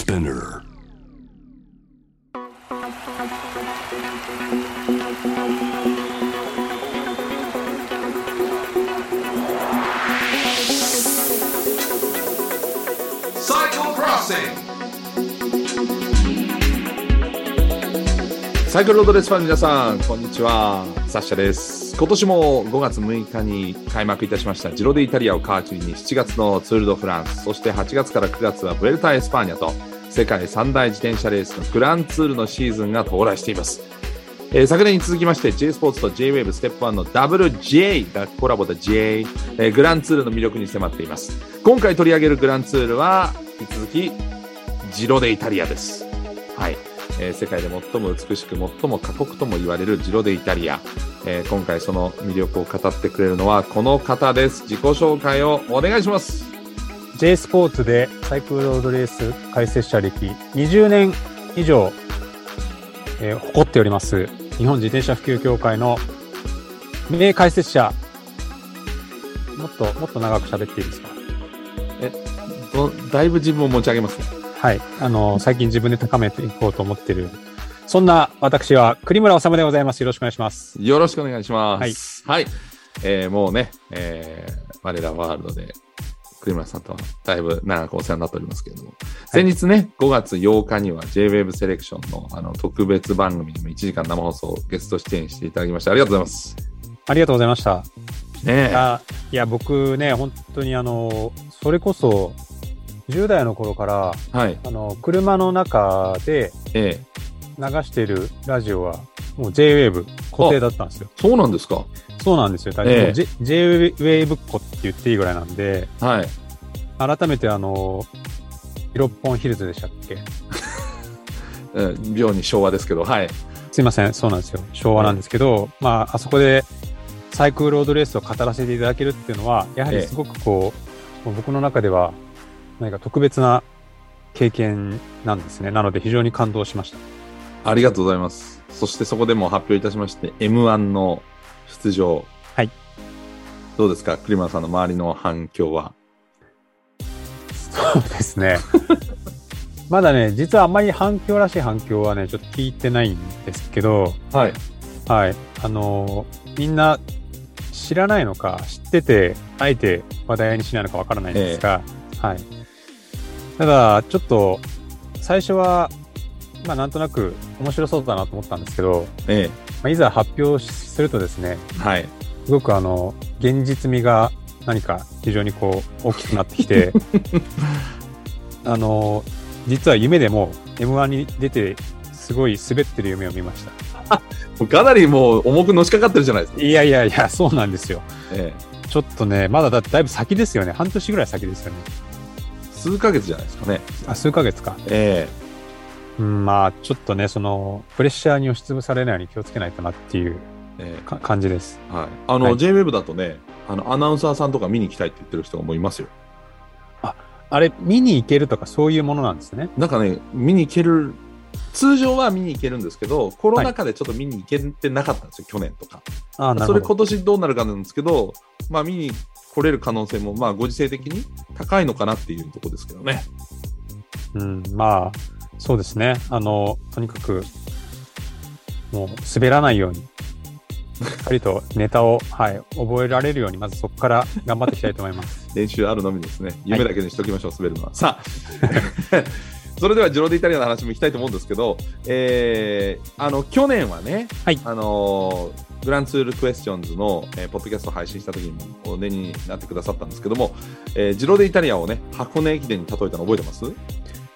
Spinner. サイクルロードレースファンの皆さん、こんにちは。サッシャです。今年も5月6日に開幕いたしましたジロデイタリアを皮切りに7月のツールドフランス、そして8月から9月はブエルタ・エスパーニャと世界三大自転車レースのグランツールのシーズンが到来しています。えー昨年に続きまして J スポーツと J-WAVE STEP ONE の WJ がコラボで J、えーグランツールの魅力に迫っています。今回取り上げるグランツールは引き続きジロデイタリアです。はい。えー世界で最も美しく最も過酷とも言われるジロデイタリア、えー今回その魅力を語ってくれるのはこの方です自己紹介をお願いします J スポーツでサイクルロードレース解説者歴20年以上、えー誇っております日本自転車普及協会の名解説者。もっともっと長く喋っていいですか？どだいぶ自分を持ち上げますね。はい。あの最近自分で高めていこうと思ってる。そんな私は栗村治でございます。よろしくお願いします。よろしくお願いします。はい、えーもうね、えー我らワールドで栗村さんとはだいぶ長くお世話になっておりますけれども、先日ね、5月8日には JWAVE セレクションのあの特別番組にも1時間生放送ゲスト出演していただきましてありがとうございます。ありがとうございましたねえ。あいや僕ね本当にあのそれこそ10代の頃からはい。あの車の中でええ。流しているラジオはもう J-Wave 固定だったんですよ。そうなんですか？そうなんですよ。だからええもう J- J-Wave っ子って言っていいぐらいなんで、はい。改めてあの、六本ヒルズでしたっけ？う ん妙に昭和ですけど、はい。すいません、そうなんですよ。昭和なんですけど、まあ、あそこでサイクルロードレースを語らせていただけるっていうのは、やはりすごくこう、もう僕の中では何か特別な経験なんですね。なので非常に感動しました。ありがとうございます。そしてそこでも発表いたしまして、M1 の出場。はい。どうですか？栗村さんの周りの反響は？そうですね。まだね、実はあんまり反響らしい反響はね、ちょっと聞いてないんですけど、はい。はい。あのーみんな知らないのか、知ってて、あえて話題にしないのかわからないんですが、はい。ただ、ちょっと、最初は、まあ、なんとなく面白そうだなと思ったんですけど、えまあ、いざ発表するとですね、え。はい。すごくあの、現実味が何か非常にこう、大きくなってきて、あの、実は夢でも M1 に出て、すごい滑ってる夢を見ました。かなりもう重くのしかかってるじゃないですか。いやいやいや、そうなんですよ。ええ。ちょっとね、まだだだいぶ先ですよね。半年ぐらい先ですよね。数ヶ月じゃないですかね。あ、数ヶ月か。えうん、まあ、ちょっとね、その、プレッシャーに押しつぶされないように気をつけないとなっていう感じです。え。はい。あの、はい JWEB だとね、あの、アナウンサーさんとか見に行きたいって言ってる人がもういますよ。あれ、見に行けるとかそういうものなんですね？なんかね、見に行ける、通常は見に行けるんですけど、コロナ禍でちょっと見に行けてなかったんですよ、去年とか。あなるほど。それ今年どうなるかなんですけど、まあ見に来れる可能性も、まあご時世的に高いのかなっていうところですけどね。うん、まあ、そうですね。あの、とにかく、もう滑らないように、しっかりとネタを、はい、覚えられるように、まずそこから頑張っていきたいと思います。練習あるのみですね。夢だけにしときましょう、滑るのは。さあ、それではジロデイタリアの話もいきたいと思うんですけど、えー、あの、去年はね、はいあのーグランツールクエスチョンズの、えーポッドキャストを配信した時にもお出になってくださったんですけども、えージロデイタリアをね、箱根駅伝に例えたの覚えてます？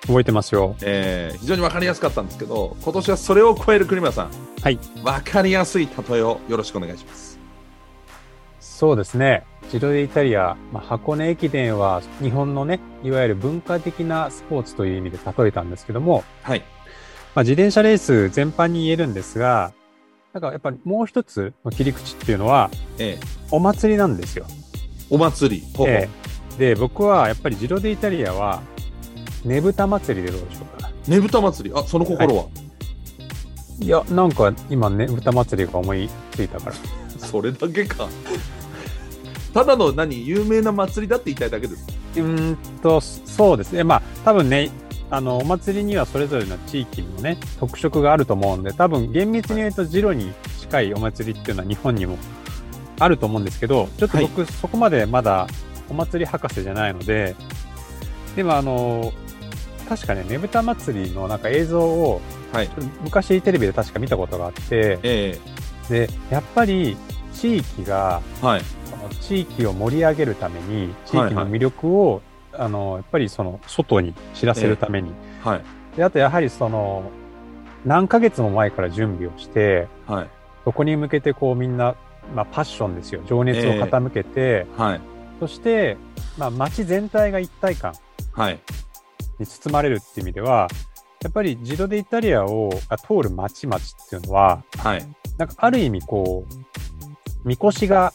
覚えてますよ。えー非常に分かりやすかったんですけど、今年はそれを超える栗村さん、はい。分かりやすい例えをよろしくお願いします。そうですね。ジロデイタリア、まあ、箱根駅伝は日本のね、いわゆる文化的なスポーツという意味で例えたんですけども、はい。まあ、自転車レース全般に言えるんですが、なんかやっぱりもう一つの切り口っていうのは、えーお祭りなんですよ。お祭り、ほうほうええで、僕はやっぱりジロデイタリアは、ねぶた祭りでどうでしょうか？ねぶた祭り、あ、その心は、いや、なんか今ねぶた祭りが思いついたから。それだけか。ただの何、有名な祭りだって言いたいだけです。うーんと、そうですね。まあ、多分ね、あの、お祭りにはそれぞれの地域のね、特色があると思うんで、多分厳密に言うとジロに近いお祭りっていうのは日本にもあると思うんですけど、ちょっと僕、そこまでまだお祭り博士じゃないので、でもあの、確かね、ねぶた祭りのなんか映像を、はい。昔テレビで確か見たことがあって、えで、やっぱり地域が、えはい。その地域を盛り上げるために、地はいはい域の魅力を、あの、やっぱりその、外に知らせるために、はい。で、あとやはりその、何ヶ月も前から準備をして、はい。そこに向けてこうみんな、まあパッションですよ。情熱を傾けて、はい。そして、まあ街全体が一体感はい。に包まれるっていう意味では、やっぱりジロデイタリアをが通る街々っていうのは、はい。なんかある意味こう、みこしが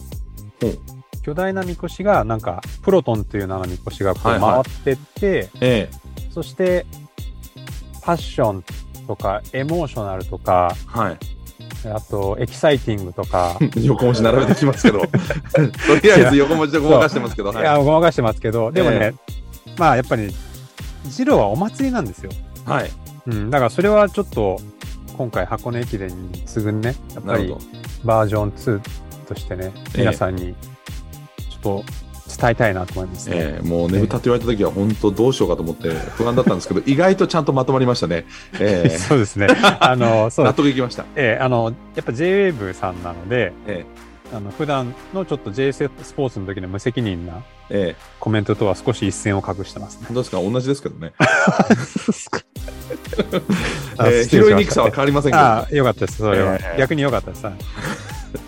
巨大なみこしが、なんか、プロトンという名のみこしがこうはいはい回ってって、えそして、パッションとか、エモーショナルとか、えはい。あと、エキサイティングとか、横文字並べてきますけど。とりあえず横文字でごまかしてますけど。はい。いや、ごまかしてますけど、でもね、えまあ、やっぱり、ジロはお祭りなんですよ。はい。うん、だからそれはちょっと、今回箱根駅伝に次ぐね、やっぱり。バージョン2としてね、ええ皆さんに、ちょっと伝えたいなと思いますね。ええもうねぶたって言われた時は本当どうしようかと思って 不安だったんですけど、意外とちゃんとまとまりましたね。ええ そうですね。あの、納得いきました。ええあの、やっぱ JWAVE さんなので、えあの普段のちょっと J スポーツの時の無責任なコメントとは少し一線を画してますね。本当ですか？同じですけどね。あえ拾いにくさは変わりませんけど、ああ、よかったです、それは。ええ逆によかったです。はい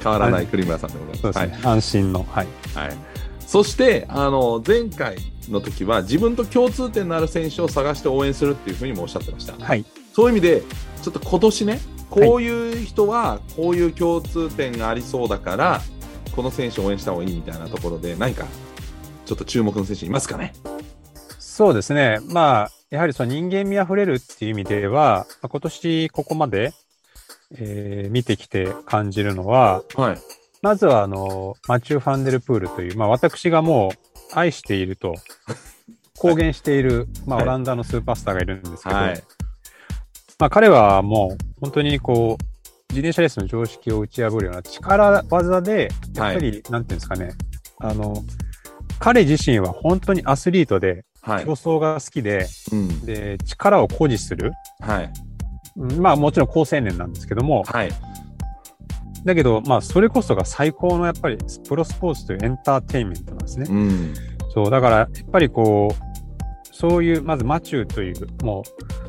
変わらない栗村さんでございます。そうですね。安心の。はい。はい。はい。そして、あの、前回の時は自分と共通点のある選手を探して応援するっていうふうにもおっしゃってました。はい。そういう意味で、ちょっと今年ね、こういう人はこういう共通点がありそうだから、この選手を応援した方がいいみたいなところで、何かちょっと注目の選手いますかね？そうですね。まあ、やはりその人間味あふれるっていう意味では、まあ今年ここまで、えー見てきて感じるのは、はい。まずはあの、マチュー・ファンデルプールという、まあ私がもう愛していると 公言している、まあはいオランダのスーパースターがいるんですけど、はい。まあ彼はもう本当にこう、自転車レースの常識を打ち破るような力技で、やっぱり、なんていうんですかね、あの、彼自身は本当にアスリートで、はい競。争が好きで、うん。で、力を誇示する。はい。うんまあもちろん高青年なんですけども、はい。だけど、まあそれこそが最高のやっぱりプロスポーツというエンターテインメントなんですね。うん。そう、だからやっぱりこう、そういう、まずマチューという、もう、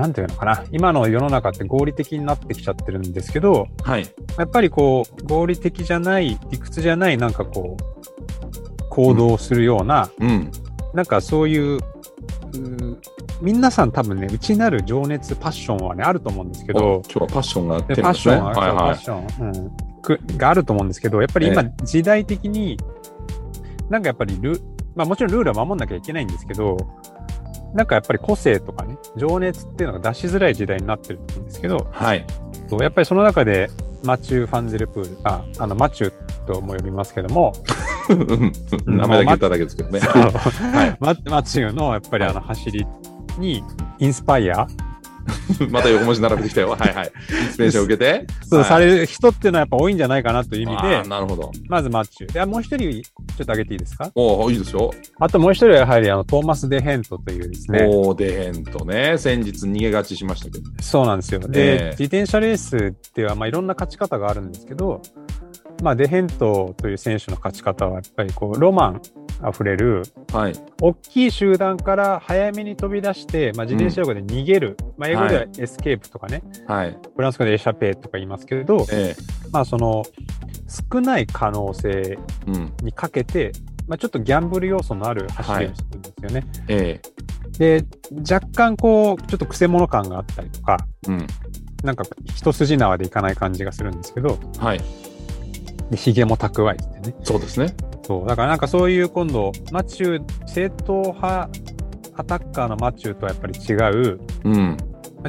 なんていうのかな、今の世の中って合理的になってきちゃってるんですけど、はい。やっぱりこう、合理的じゃない、理屈じゃない、なんかこう、行動をするような、うん。なんかそういう、皆さん多分ね、内なる情熱、パッションはね、あると思うんですけおど、今日はパッションがテでーマですね。パッションは、はいはいそうパッ。ション、うんく、があると思うんですけど、やっぱり今、え時代的に、なんかやっぱりル、まあもちろんルールは守んなきゃいけないんですけど、なんかやっぱり個性とかね、情熱っていうのが出しづらい時代になってると思うんですけど、はい。やっぱりその中で、マチュー・ファンゼルプール、あ、あの、マチューとも呼びますけども、うん名前だけ言っただけですけどね。はい。ママチューのやっぱりあの走りにインスパイア、また横文字並べてきたよ。はいはい。インスピレーションを受けて。そう、はいされる人っていうのはやっぱ多いんじゃないかなという意味あでー、なるほど。まずマチュー。で、もう一人ちょっと挙げていいですか？おおいいですよ。あともう一人はやはりあのトーマス・デ・ヘントというですね、おーデヘンとね、先日逃げ勝ちしましたけど。そうなんですよ。で、ええ自転車レースではまあいろんな勝ち方があるんですけど、まあデヘントという選手の勝ち方はやっぱりこうロマン溢れる、はい。大きい集団から早めに飛び出して、まあ、自転車用語で逃げる、まあ英語では escape とかね、はい。フランス語で échappée とか言いますけれど、えまあその少ない可能性。にかけて、まあ、ちょっとギャンブル要素のある走りをするんですよね。えで、若干こう、ちょっと癖者感があったりとか、えうん。なんか一筋縄でいかない感じがするんですけど、はい。で、髭も蓄えててね。そうですね。そう。だからなんかそういう今度、マチュー、正統派アタッカーのマチューとはやっぱり違う、うん。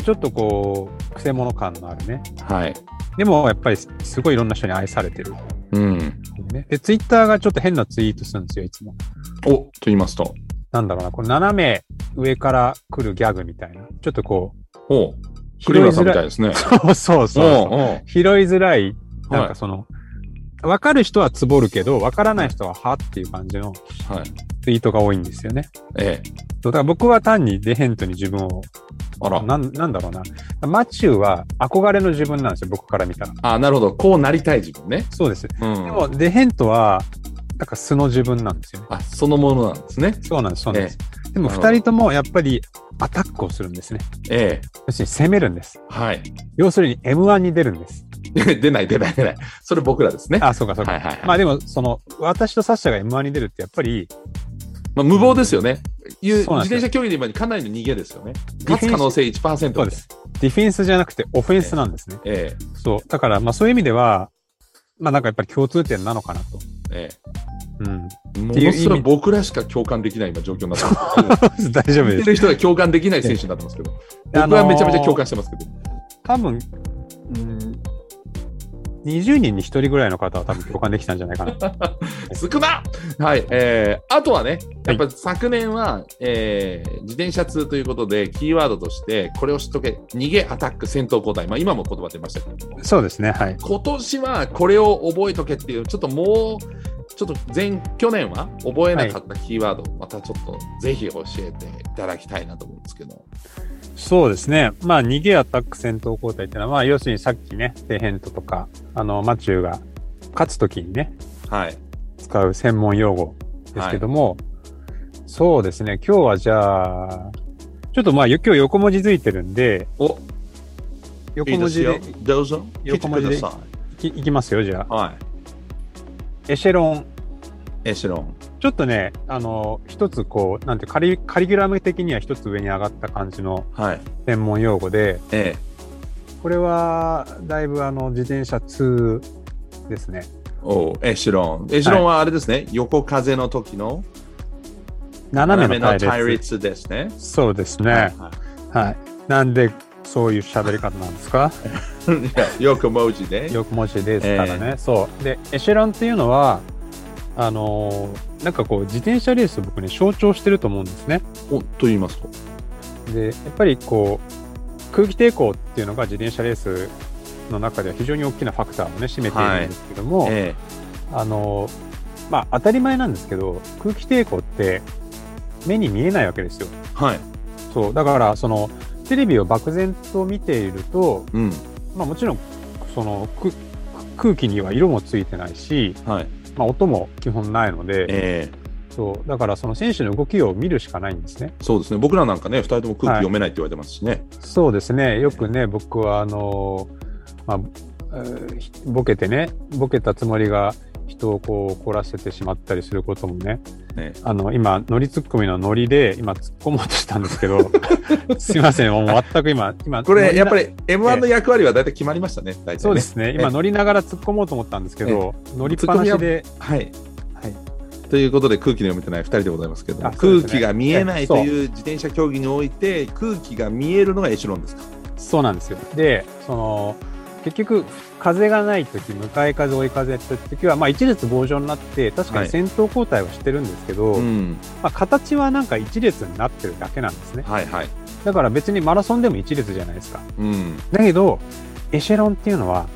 ちょっとこう、癖者感のあるね。はい。でもやっぱりすごいいろんな人に愛されてる、うん。ね。で、ツイッターがちょっと変なツイートするんですよ、いつも。おと言いますと。なんだろうな、これ斜め上から来るギャグみたいな。ちょっとこう、ほう。拾いマさんづらい。みたいですね。そうそうそう拾いづらい、なんはいかその、わかる人はつぼるけど、わからない人ははっていう感じのはい。ツイートが多いんですよね。ええ。そうだから僕は単にデヘントに自分を、あら。なんなんだろうな。マチューは憧れの自分なんですよ、僕から見たら。あ、なるほど。こうなりたい自分ね。そうです。うん。でも、デヘントは、なんか素の自分なんですよね。あ、そのものなんですね。そうなんです、そうなんです。でもなるほど二人ともやっぱりアタックをするんですね。ええ。要するに攻めるんです。はい。要するに M1 に出るんです。出ない出ない出ない。それ僕らですね。あ、そうかそうか。はいはいはい。まあでも、その、私とサッシャが M1 に出るってやっぱり、まあ、無謀ですよね。いう自転車競技で今かなりの逃げですよね。勝つ可能性1%そうです。ディフェンスじゃなくてオフェンスなんですね。えそう。だから、まあそういう意味では、まあなんかやっぱり共通点なのかなと。え。えうん。え。ものすごい僕らしか共感できない今状況になってます。大丈夫です。見てる人が共感できない選手になってますけど。あのー僕はめちゃめちゃ共感してますけど。多分、うん、20人に1人ぐらいの方は多分共感できたんじゃないかな。少なはい、えー、あとはね、やっぱり昨年は、えー自転車通ということで、キーワードとして、これを知っとけ、逃げ、アタック、戦闘交代、まあ、今も言葉出ましたけど、そうですね。はい。今年はこれを覚えとけっていう、ちょっともう、ちょっと前、去年は覚えなかったキーワード、またちょっとぜひ教えていただきたいなと思うんですけど。そうですね。まあ、逃げアタック戦闘交代っていうのは、まあ、要するにさっきね、テヘントとか、あの、マチューが勝つときにね、はい。使う専門用語ですけども、そうですね。今日はじゃあ、ちょっとまあ、今日横文字づいてるんで、お、横文字でいいですよどうぞ。横文字でいいきますよ、じゃあ。い。はい。エシェロン。エシェロン。ちょっとね、あの、一つこう、なんてカリ、カリキュラム的には一つ上に上がった感じのはい。専門用語で、えこれは、だいぶあの、自転車2ですね。え。おエシェロン。エシェロンはあれですね、横風の時の斜めの対列。立ですね。そうですね。はいはい。なんで、そういう喋り方なんですか？いや横文字で。横文字ですからね。そう。で、エシェロンっていうのは、あのーなんかこう、自転車レースを僕ね、象徴してると思うんですね。おと言いますと？で、やっぱりこう、空気抵抗っていうのが自転車レースの中では非常に大きなファクターをね、占めているんですけども、えあのーまあ、当たり前なんですけど、空気抵抗って目に見えないわけですよ。えはい。そう。だから、その、テレビを漠然と見ていると、うん。まあもちろん、その、く空気には色もついてないし、はい。まあ音も基本ないので、ええそう。だからその選手の動きを見るしかないんですね。そうですね。僕らなんかね、二人とも空気読めないって言われてますしね。そうですね。よくね、僕はあの、まあ、ボケてね、ボケたつもりが人をこう怒らせてしまったりすることもね、ねあの、今、ノリツッコミのノリで今突っ込もうとしたんですけど、すいません、もう全く今、今、これ、やっぱり M1 の役割は大体決まりましたね。大体ねそうですね。今、え乗りながら突っ込もうと思ったんですけど、乗りっぱなしで、はい。はい。ということで空気の読めてない2人でございますけど、ね空気が見えないという自転車競技において空気が見えるのがエシロンですか？そうなんですよ。で、その、結局、風がないとき、向かい風、追い風って時は、まあ、一列棒状になって、確かはいに先頭交代はしてるんですけど、うんまあ、形はなんか一列になってるだけなんですね。はいはいだから別にマラソンでも一列じゃないですか。うんだけど、エシェロンっていうのは、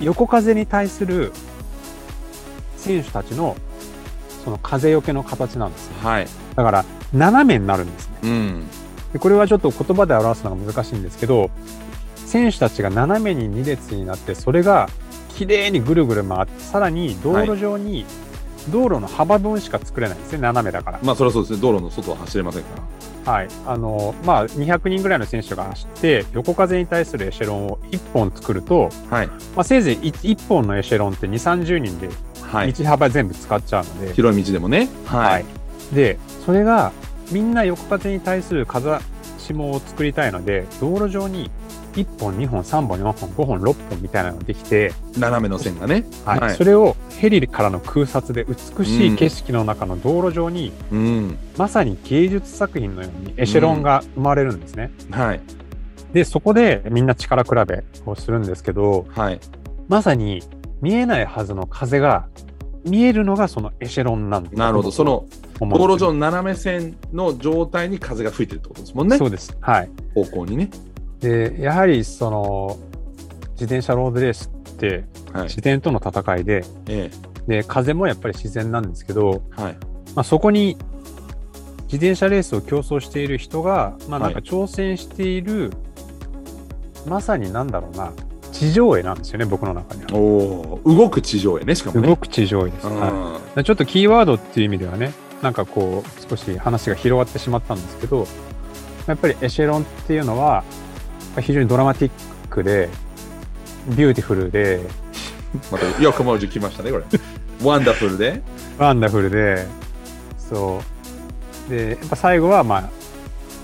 横風に対する選手たちの、その風よけの形なんですよ。はいだから、斜めになるんですね。うんでこれはちょっと言葉で表すのが難しいんですけど、選手たちが斜めに2列になって、それが綺麗にぐるぐる回って、さらに道路上に、道路の幅分しか作れないんですね、斜めだから。まあそれはそうですね。道路の外は走れませんから。はい。あの、まあ、200人ぐらいの選手が走って、横風に対するエシェロンを1本作ると、はい。まあ、せいぜい 1, 本のエシェロンって2、30人ではい。道幅全部使っちゃうので、広い道でもね。はい。で、それがみんな横風に対する風下を作りたいので、道路上に1本、2本、3本、4本、5本、6本みたいなのができて、斜めの線がねはいはいそれをヘリからの空撮で美しい景色の中の道路上に、うんまさに芸術作品のようにエシェロンが生まれるんですね。はいで、そこでみんな力比べをするんですけど、はいまさに見えないはずの風が見えるのがそのエシェロンなんだとなるほど。その道路上の斜め線の状態に風が吹いてるってことですもんね。そうです。はい。方向にね。で、やはりその自転車ロードレースってはい。自然との戦いで、えで、風もやっぱり自然なんですけど、えはい。まあ、そこに自転車レースを競争している人が、まあ、なんかはい挑戦している、まさになんだろうな、地上絵なんですよね、僕の中には。おお、動く地上絵ね、しかもね。動く地上絵です。うんはいでちょっとキーワードっていう意味ではね、なんかこう、少し話が広がってしまったんですけど、やっぱりエシェロンっていうのは、非常にドラマティックで、ビューティフルで、また、横文字来ましたね、これ。ワンダフルで。ワンダフルで、そう。で、やっぱ最後は、まあ、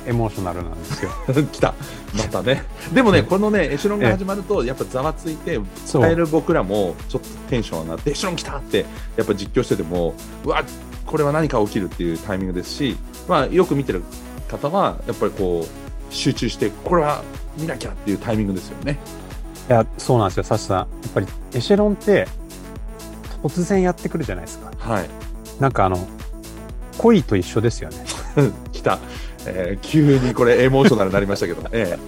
エモーショナルなんですよ。来た。またね。でもね、えこのね、エシェロンが始まると、やっぱざわついて、伝える僕らもちょっとテンション上がって、エシェロン来たって、やっぱ実況してても、うわ、これは何か起きるっていうタイミングですし、まあ、よく見てる方は、やっぱりこう、集中して、これは見なきゃっていうタイミングですよね。いや、そうなんですよ、サシさん。やっぱりエシェロンって、突然やってくるじゃないですか。はい。なんかあの、恋と一緒ですよね。来た。えー急にこれエモーショナルになりましたけど、ええ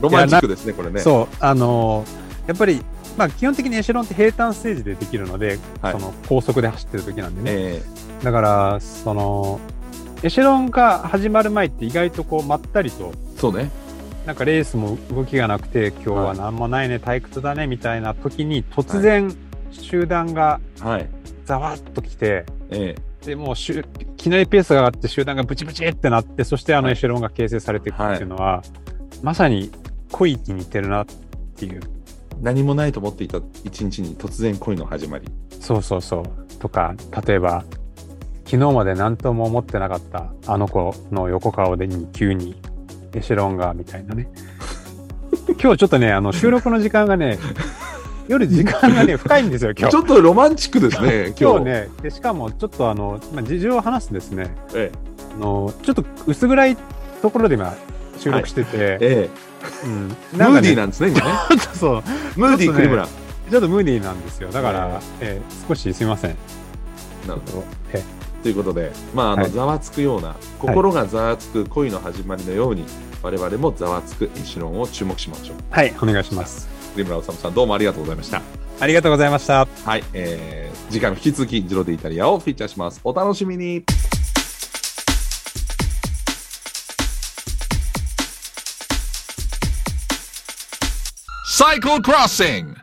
ロマンチックですね、これね。そう、あのーやっぱり、まあ、基本的にエシェロンって平坦ステージでできるので、はいその高速で走ってる時なんでね。えだから、その、エシェロンが始まる前って意外とこう、まったりと、ーそうね。なんかレースも動きがなくて、今日は何もないね、退屈だね、みたいな時に、突然、集団がはい。ざわっと来て、えでもうしゅ、いきなりペースが上がって集団がブチブチってなって、そしてあのはいエシェロンが形成されていくっていうのは、まさに恋に似てるなっていう。ー何もないと思っていた一日に突然恋の始まり。そうそうそう。とか、例えば、昨日まで何とも思ってなかったあの子の横顔でに急にエシェロンがみたいなね。今日ちょっとね、あの収録の時間がね、夜時間がね、深いんですよ、今日。ちょっとロマンチックですね、今日。ね、でしかもちょっとあの、まあ、事情を話すんですね。えあのちょっと薄暗いところで今収録してて、ええうん、えムーディーななんですね、今ね。そう、ムーディー。ちょっとムーディーなんですよ。だから、ええー少しすいません。なるほど。えということで、まあ、あの、はいざわつくような、心がざわつく恋の始まりのように、我々もざわつくエシロンを注目しましょう。はい、お願いします。クリムラオサムさん、どうもありがとうございました。ありがとうございました。はい、えー、次回も引き続き、ジロデイタリアをフィーチャーします。お楽しみに。Cycle Crossing